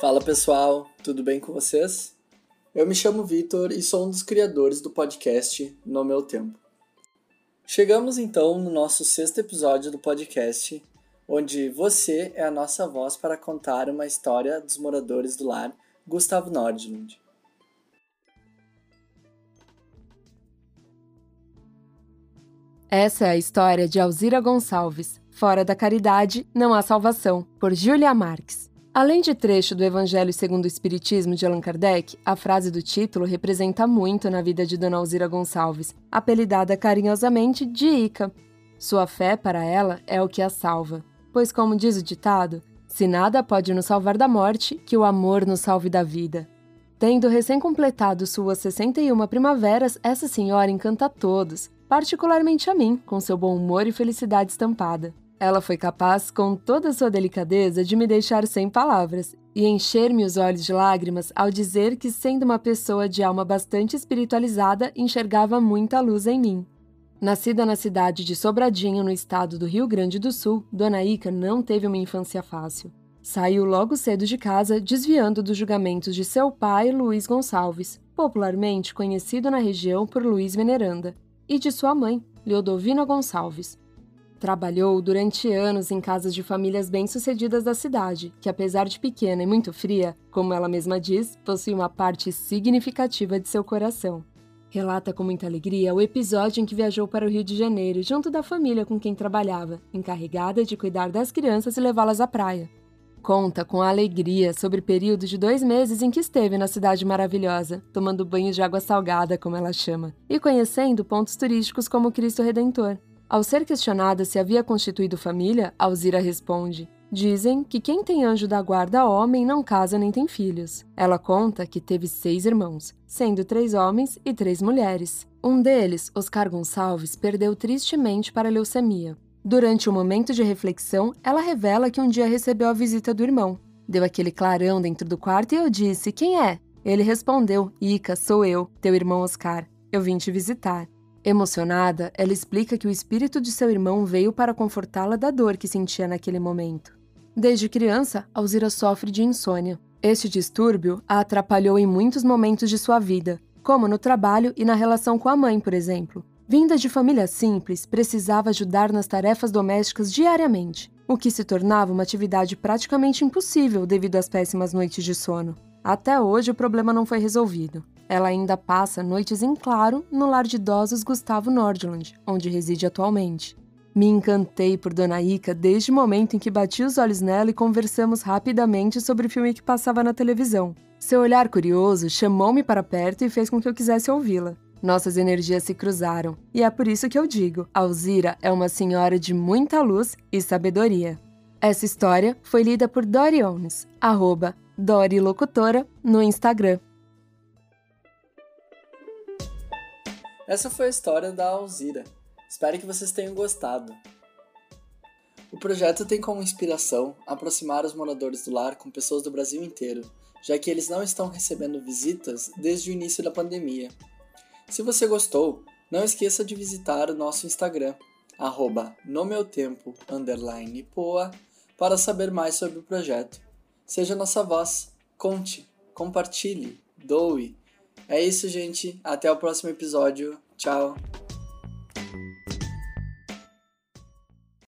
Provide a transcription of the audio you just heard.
Fala pessoal, tudo bem com vocês? Eu me chamo Vitor e sou um dos criadores do podcast No Meu Tempo. Chegamos então no nosso sexto episódio do podcast, onde você é a nossa voz para contar uma história dos moradores do lar Gustavo Nordlund. Essa é a história de Alzira Gonçalves, Fora da Caridade, Não Há Salvação, por Julia Marques. Além de trecho do Evangelho segundo o Espiritismo de Allan Kardec, a frase do título representa muito na vida de Dona Alzira Gonçalves, apelidada carinhosamente de Ica. Sua fé para ela é o que a salva, pois, como diz o ditado, se nada pode nos salvar da morte, que o amor nos salve da vida. Tendo recém-completado suas 61 primaveras, essa senhora encanta a todos, particularmente a mim, com seu bom humor e felicidade estampada. Ela foi capaz, com toda sua delicadeza, de me deixar sem palavras e encher-me os olhos de lágrimas ao dizer que, sendo uma pessoa de alma bastante espiritualizada, enxergava muita luz em mim. Nascida na cidade de Sobradinho, no estado do Rio Grande do Sul, Dona Ica não teve uma infância fácil. Saiu logo cedo de casa, desviando dos julgamentos de seu pai, Luiz Gonçalves, popularmente conhecido na região por Luiz Veneranda, e de sua mãe, Leodovina Gonçalves, Trabalhou durante anos em casas de famílias bem-sucedidas da cidade, que, apesar de pequena e muito fria, como ela mesma diz, possui uma parte significativa de seu coração. Relata com muita alegria o episódio em que viajou para o Rio de Janeiro junto da família com quem trabalhava, encarregada de cuidar das crianças e levá-las à praia. Conta com alegria sobre o período de dois meses em que esteve na cidade maravilhosa, tomando banho de água salgada, como ela chama, e conhecendo pontos turísticos como Cristo Redentor, ao ser questionada se havia constituído família, Alzira responde: Dizem que quem tem anjo da guarda homem não casa nem tem filhos. Ela conta que teve seis irmãos, sendo três homens e três mulheres. Um deles, Oscar Gonçalves, perdeu tristemente para leucemia. Durante um momento de reflexão, ela revela que um dia recebeu a visita do irmão. Deu aquele clarão dentro do quarto e eu disse: Quem é? Ele respondeu: Ica, sou eu, teu irmão Oscar. Eu vim te visitar. Emocionada, ela explica que o espírito de seu irmão veio para confortá-la da dor que sentia naquele momento. Desde criança, Alzira sofre de insônia. Este distúrbio a atrapalhou em muitos momentos de sua vida, como no trabalho e na relação com a mãe, por exemplo. Vinda de família simples, precisava ajudar nas tarefas domésticas diariamente, o que se tornava uma atividade praticamente impossível devido às péssimas noites de sono. Até hoje o problema não foi resolvido. Ela ainda passa noites em claro no lar de idosos Gustavo Nordland, onde reside atualmente. Me encantei por Dona Ica desde o momento em que bati os olhos nela e conversamos rapidamente sobre o filme que passava na televisão. Seu olhar curioso chamou-me para perto e fez com que eu quisesse ouvi-la. Nossas energias se cruzaram, e é por isso que eu digo: Alzira é uma senhora de muita luz e sabedoria. Essa história foi lida por Dori Ones, arroba Dori Locutora, no Instagram. Essa foi a história da Alzira. Espero que vocês tenham gostado. O projeto tem como inspiração aproximar os moradores do lar com pessoas do Brasil inteiro, já que eles não estão recebendo visitas desde o início da pandemia. Se você gostou, não esqueça de visitar o nosso Instagram, arroba no meu tempo, poa, para saber mais sobre o projeto. Seja nossa voz, conte, compartilhe, doe, é isso, gente. Até o próximo episódio. Tchau.